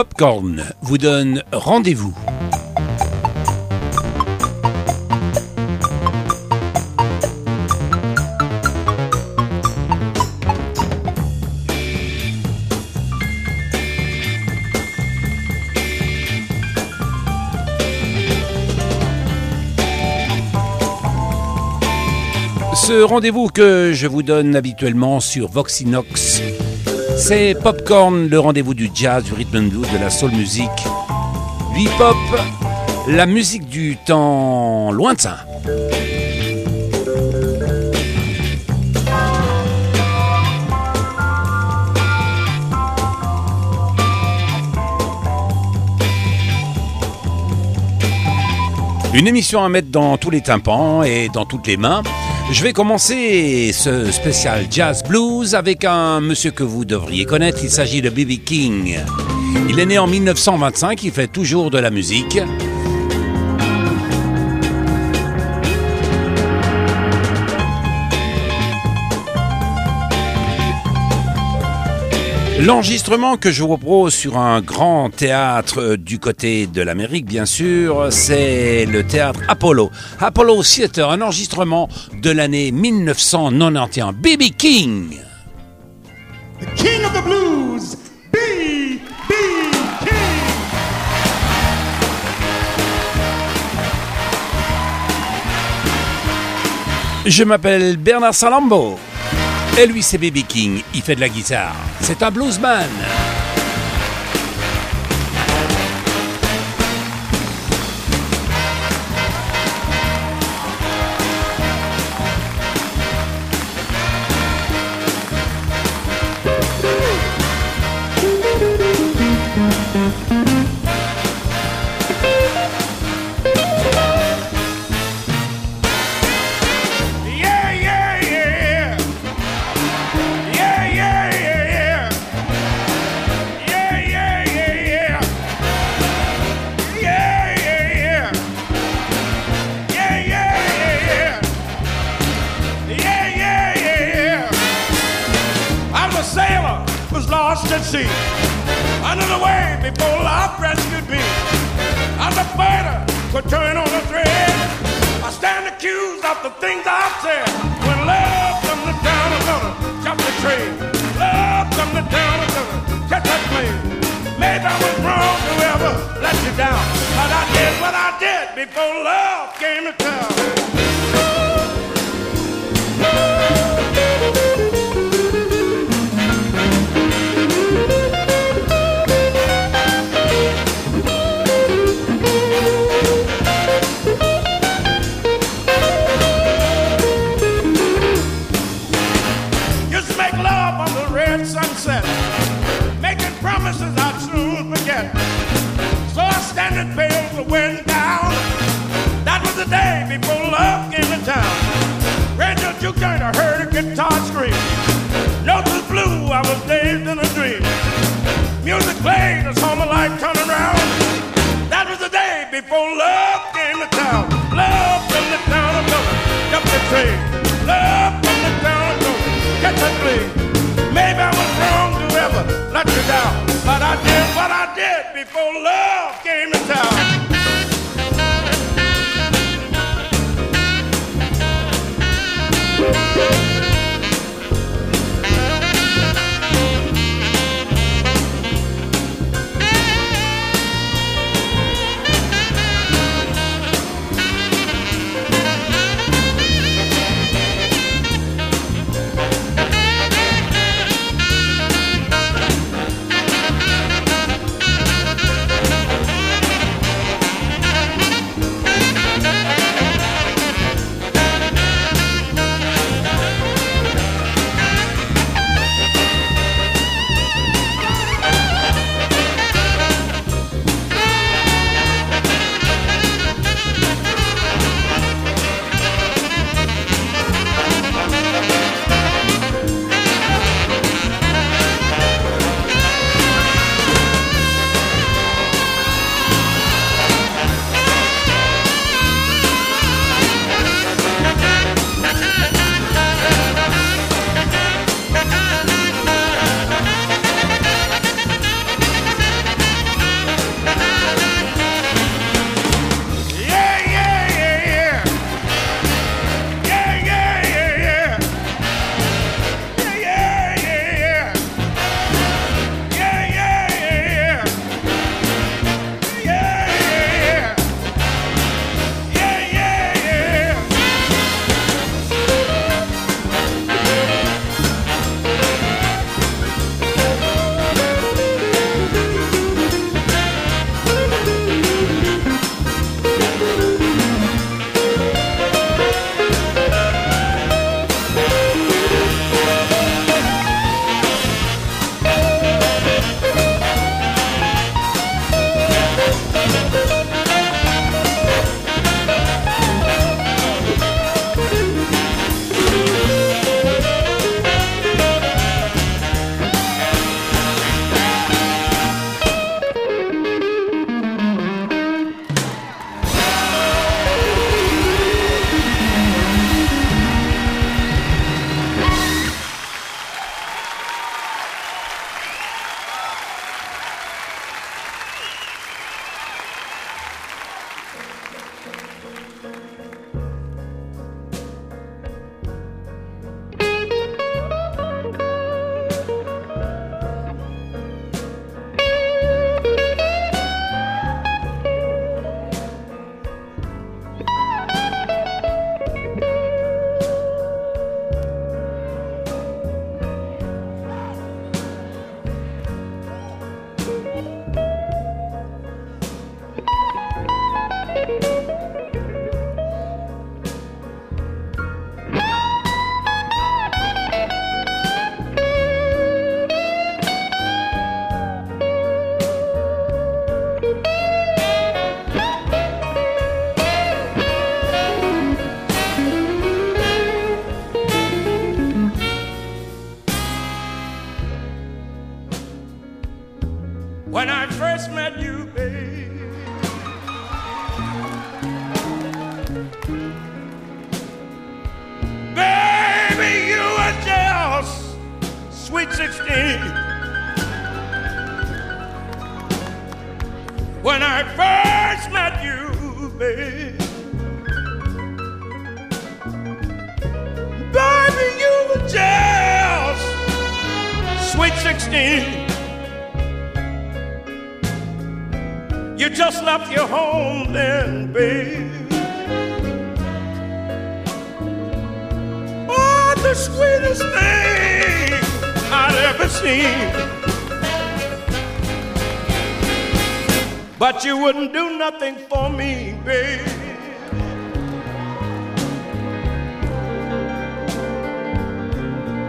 Popcorn vous donne rendez-vous. Ce rendez-vous que je vous donne habituellement sur Voxinox, c'est Popcorn, le rendez-vous du jazz, du rhythm and blues, de la soul music, du hip-hop, la musique du temps lointain. Une émission à mettre dans tous les tympans et dans toutes les mains. Je vais commencer ce spécial jazz blues avec un monsieur que vous devriez connaître. Il s'agit de B.B. King. Il est né en 1925, il fait toujours de la musique. L'enregistrement que je vous propose sur un grand théâtre du côté de l'Amérique, bien sûr, c'est le théâtre Apollo. Apollo Theater, un enregistrement de l'année 1991. B.B. King. The King of the Blues, B.B. King. Je m'appelle Bernard Salambo. Et lui, c'est Baby King. Il fait de la guitare. C'est un bluesman. Under the wave before love rescued me. I'm a fighter, could turn on a thread. I stand accused of the things I've said. When love comes to town, I'm gonna jump the train. Love comes to town, I'm gonna catch that plane. Maybe I was wrong to ever let you down. But I did what I did before love came to town. You just left your home, then, babe. Oh, the sweetest thing I'd ever seen. But you wouldn't do nothing for me, babe.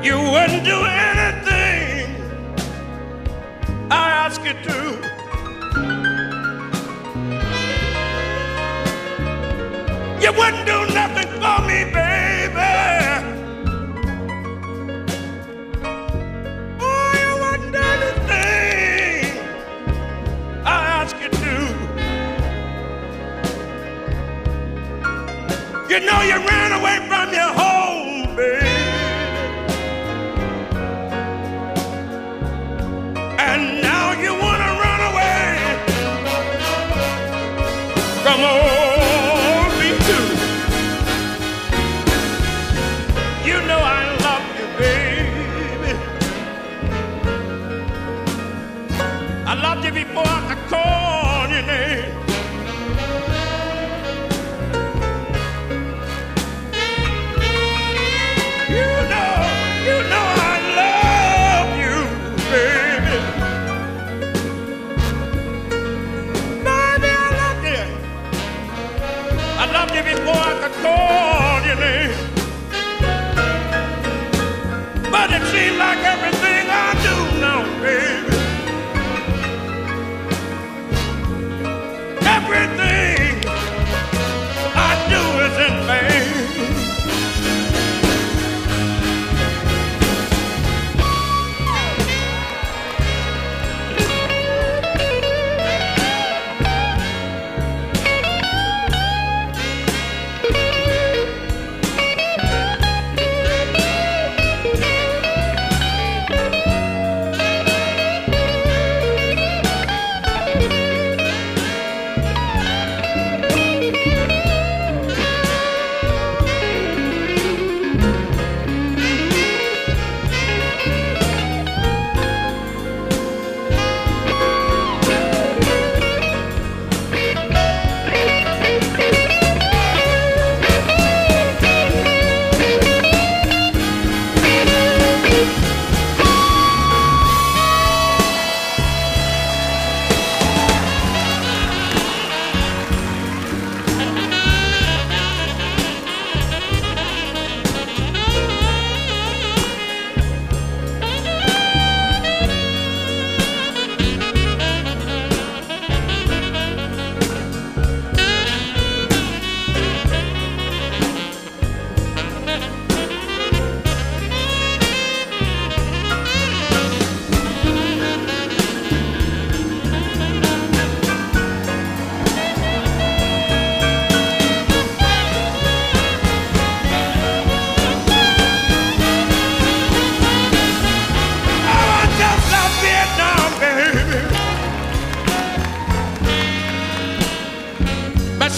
You wouldn't do anything I ask you to. You wouldn't do nothing for me, baby. Oh, you wouldn't do anything I ask you to. You know you ran away from your home.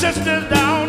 sisters down.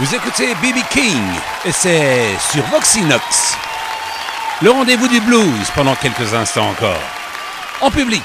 Vous écoutez BB King et c'est sur Voxinox. Le rendez-vous du blues pendant quelques instants encore. En public.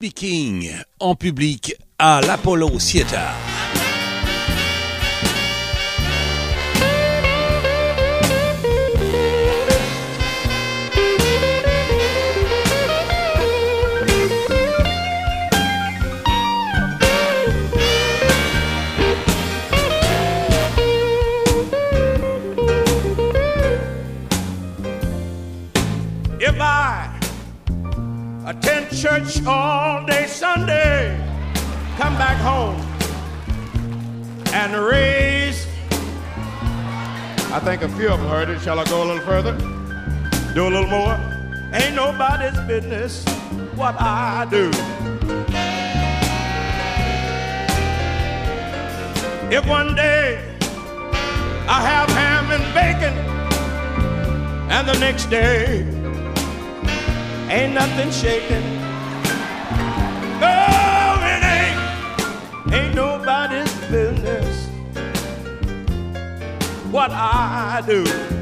BB King en public à l'Apollo attend church all home and raise. I think a few of them heard it. Shall I go a little further? Do a little more? Ain't nobody's business what I do. If one day I have ham and bacon, and the next day ain't nothing shaking. It ain't nobody's business what I do.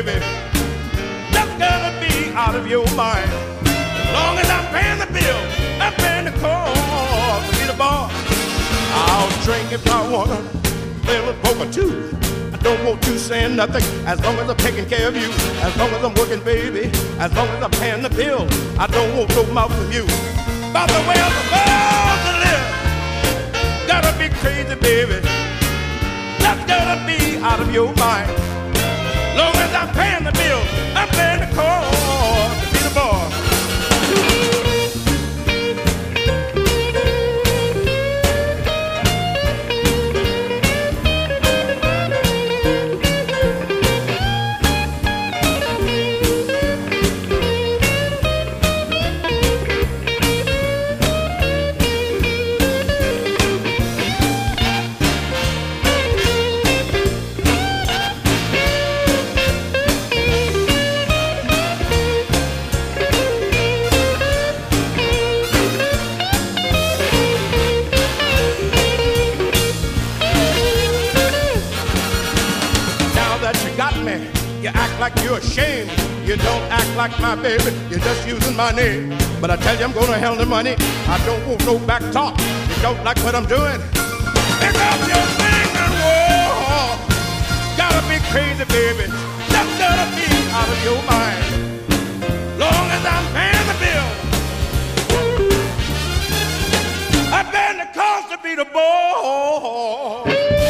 Baby. Just gotta be out of your mind. As long as I'm paying the bill, I'm paying the cost to be the boss. I'll drink if I wanna, play a poker too. I don't want you saying nothing as long as I'm taking care of you. As long as I'm working, baby. As long as I'm paying the bill. I don't want no mouth from you. About the way I'm supposed to live. Gotta be crazy, baby. Just gotta be out of your mind. Long as I'm paying the bills, I'm paying the cost like you're ashamed. You don't act like my baby, you're just using my name. But I tell you, I'm gonna handle the money. I don't want no back talk. You don't like what I'm doing? Pick up your and walk. Gotta be crazy, baby. Just gotta be out of your mind. Long as I'm paying the bill. I'm paying the cost to be the boss.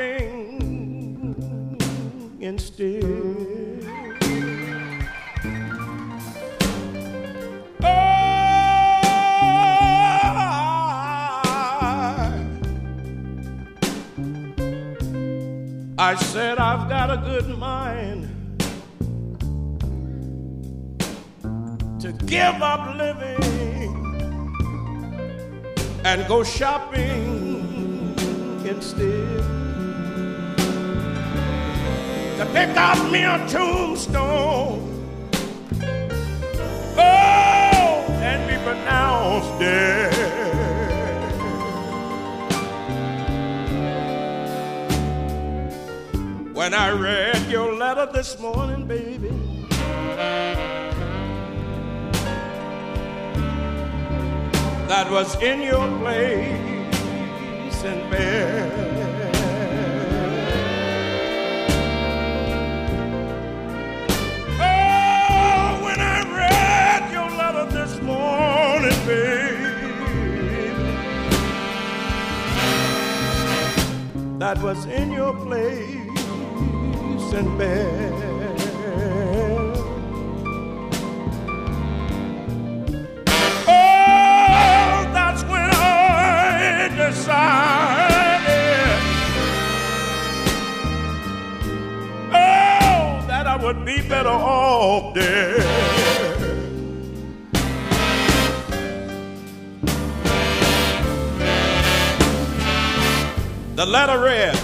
Shopping instead. Oh, I said I've got a good mind to give up living and go shopping instead. Pick out me a tombstone. Oh, and be pronounced dead. When I read your letter this morning, baby. that was in your place in bed. Baby, that was in your place and bed. Oh, that's when I decided, oh, that I would be better off dead. The letter read,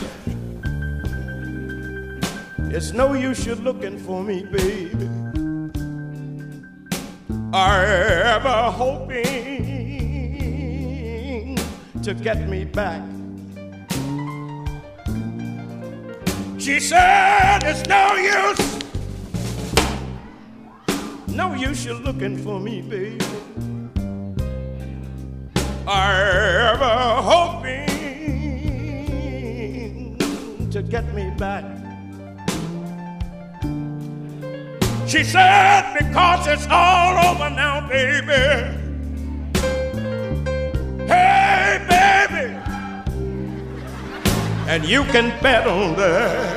It's no use you looking for me, baby. Or ever hoping to get me back. She said, It's no use. No use you looking for me, baby. Or ever hoping get me back. She said, Because it's all over now, baby. Hey, baby. And you can bet on that.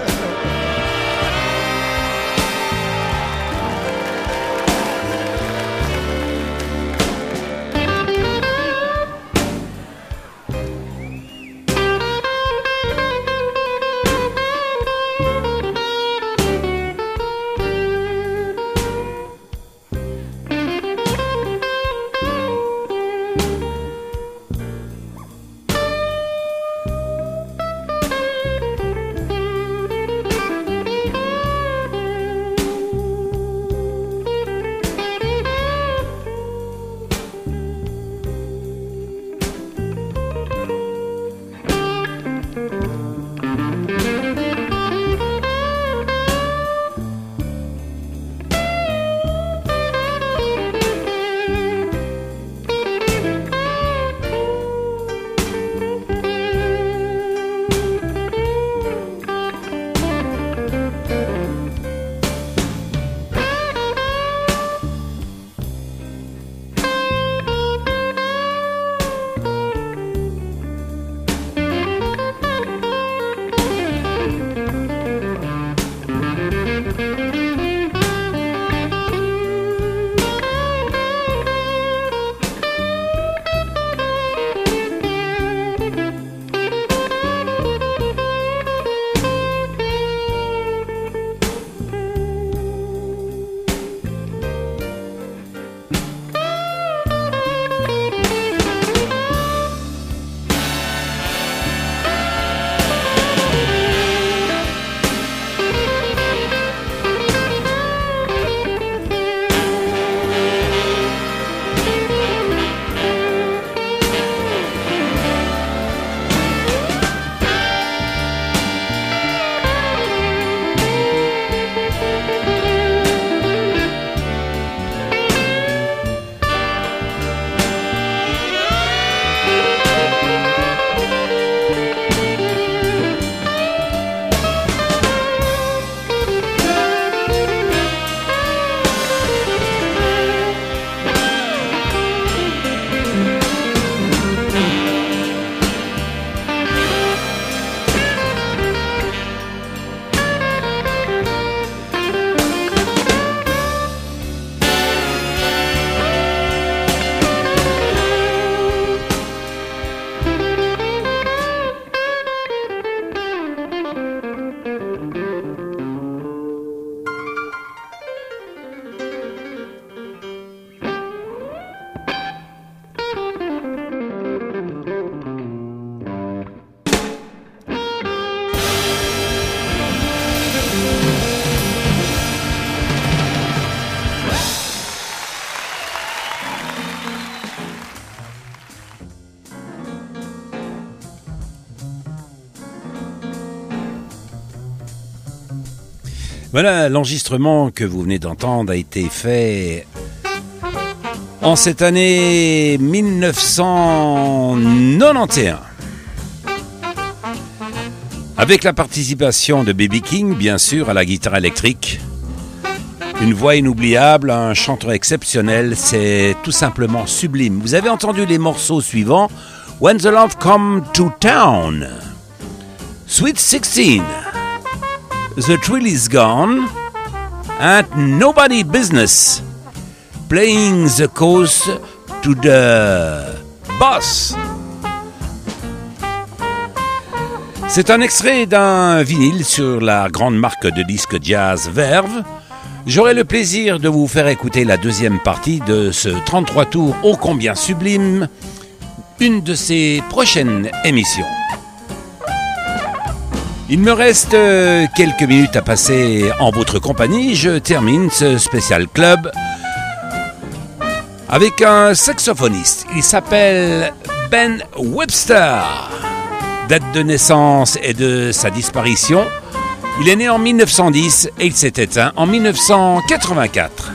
Voilà, l'enregistrement que vous venez d'entendre a été fait en cette année 1991. Avec la participation de Baby King, bien sûr, à la guitare électrique. Une voix inoubliable, un chanteur exceptionnel, c'est tout simplement sublime. Vous avez entendu les morceaux suivants When the Love Come to Town, Sweet 16, The Thrill is Gone, and Nobody Business, Playing the Coast to the Boss. C'est un extrait d'un vinyle sur la grande marque de disques jazz Verve. J'aurai le plaisir de vous faire écouter la deuxième partie de ce 33 tours ô combien sublime, une de ces prochaines émissions. Il me reste euh, quelques minutes à passer en votre compagnie. Je termine ce spécial club avec un saxophoniste. Il s'appelle Ben Webster. Date de naissance et de sa disparition. Il est né en 1910 et il s'est éteint en 1984.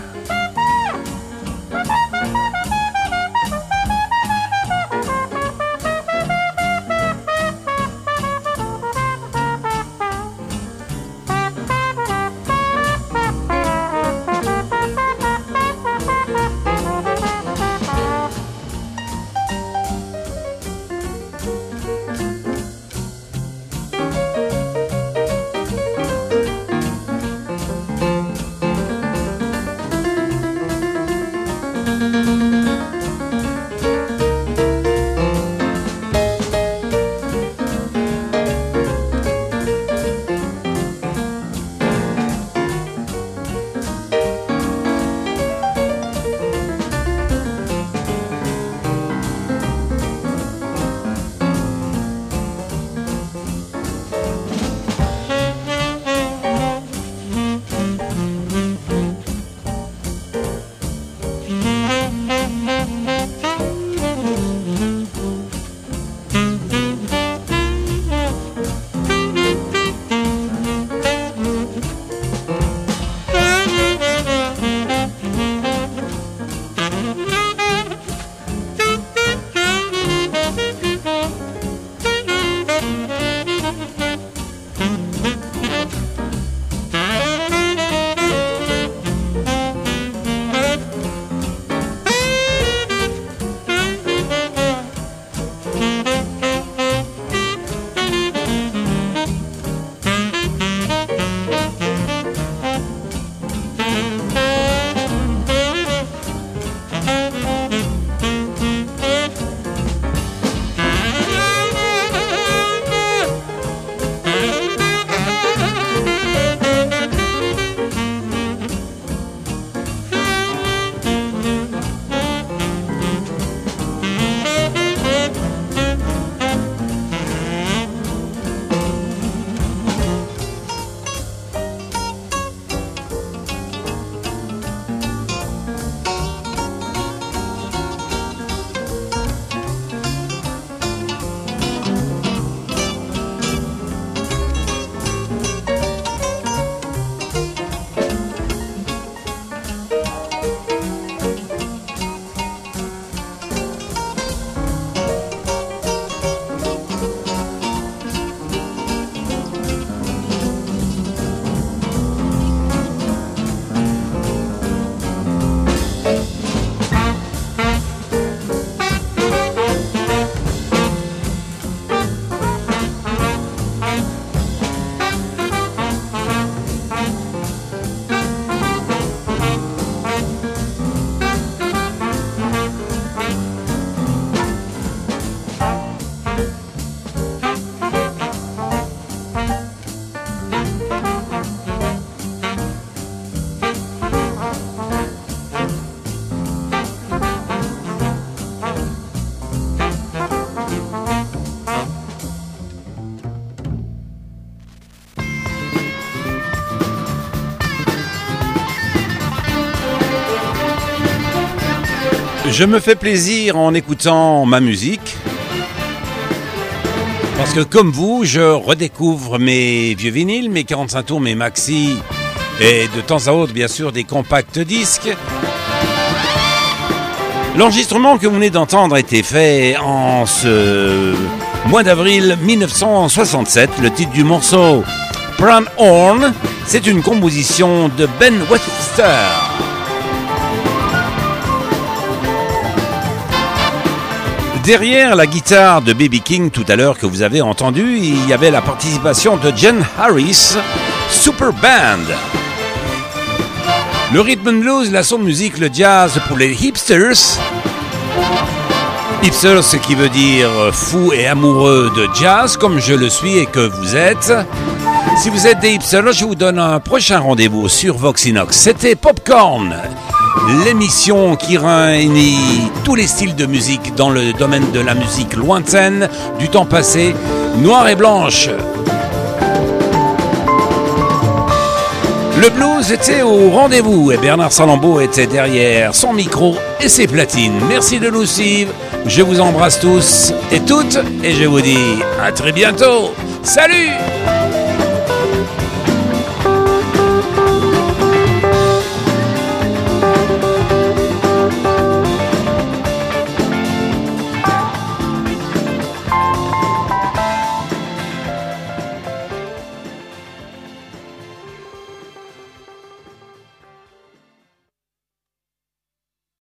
Je me fais plaisir en écoutant ma musique. Parce que comme vous, je redécouvre mes vieux vinyles, mes 45 tours, mes maxi et de temps à autre, bien sûr, des compacts disques. L'enregistrement que vous venez d'entendre a été fait en ce mois d'avril 1967. Le titre du morceau, Brown Horn, c'est une composition de Ben Webster. Derrière la guitare de Baby King tout à l'heure que vous avez entendu, il y avait la participation de Jen Harris, Super Band. Le rhythm and blues, la soul music, le jazz pour les hipsters. Hipsters, ce qui veut dire fou et amoureux de jazz, comme je le suis et que vous êtes. Si vous êtes des hipsters, je vous donne un prochain rendez-vous sur Voxinox. C'était Popcorn l'émission qui réunit tous les styles de musique dans le domaine de la musique lointaine, du temps passé, noir et blanche. Le blues était au rendez-vous et Bernard Salambeau était derrière son micro et ses platines. Merci de nous suivre. Je vous embrasse tous et toutes et je vous dis à très bientôt. Salut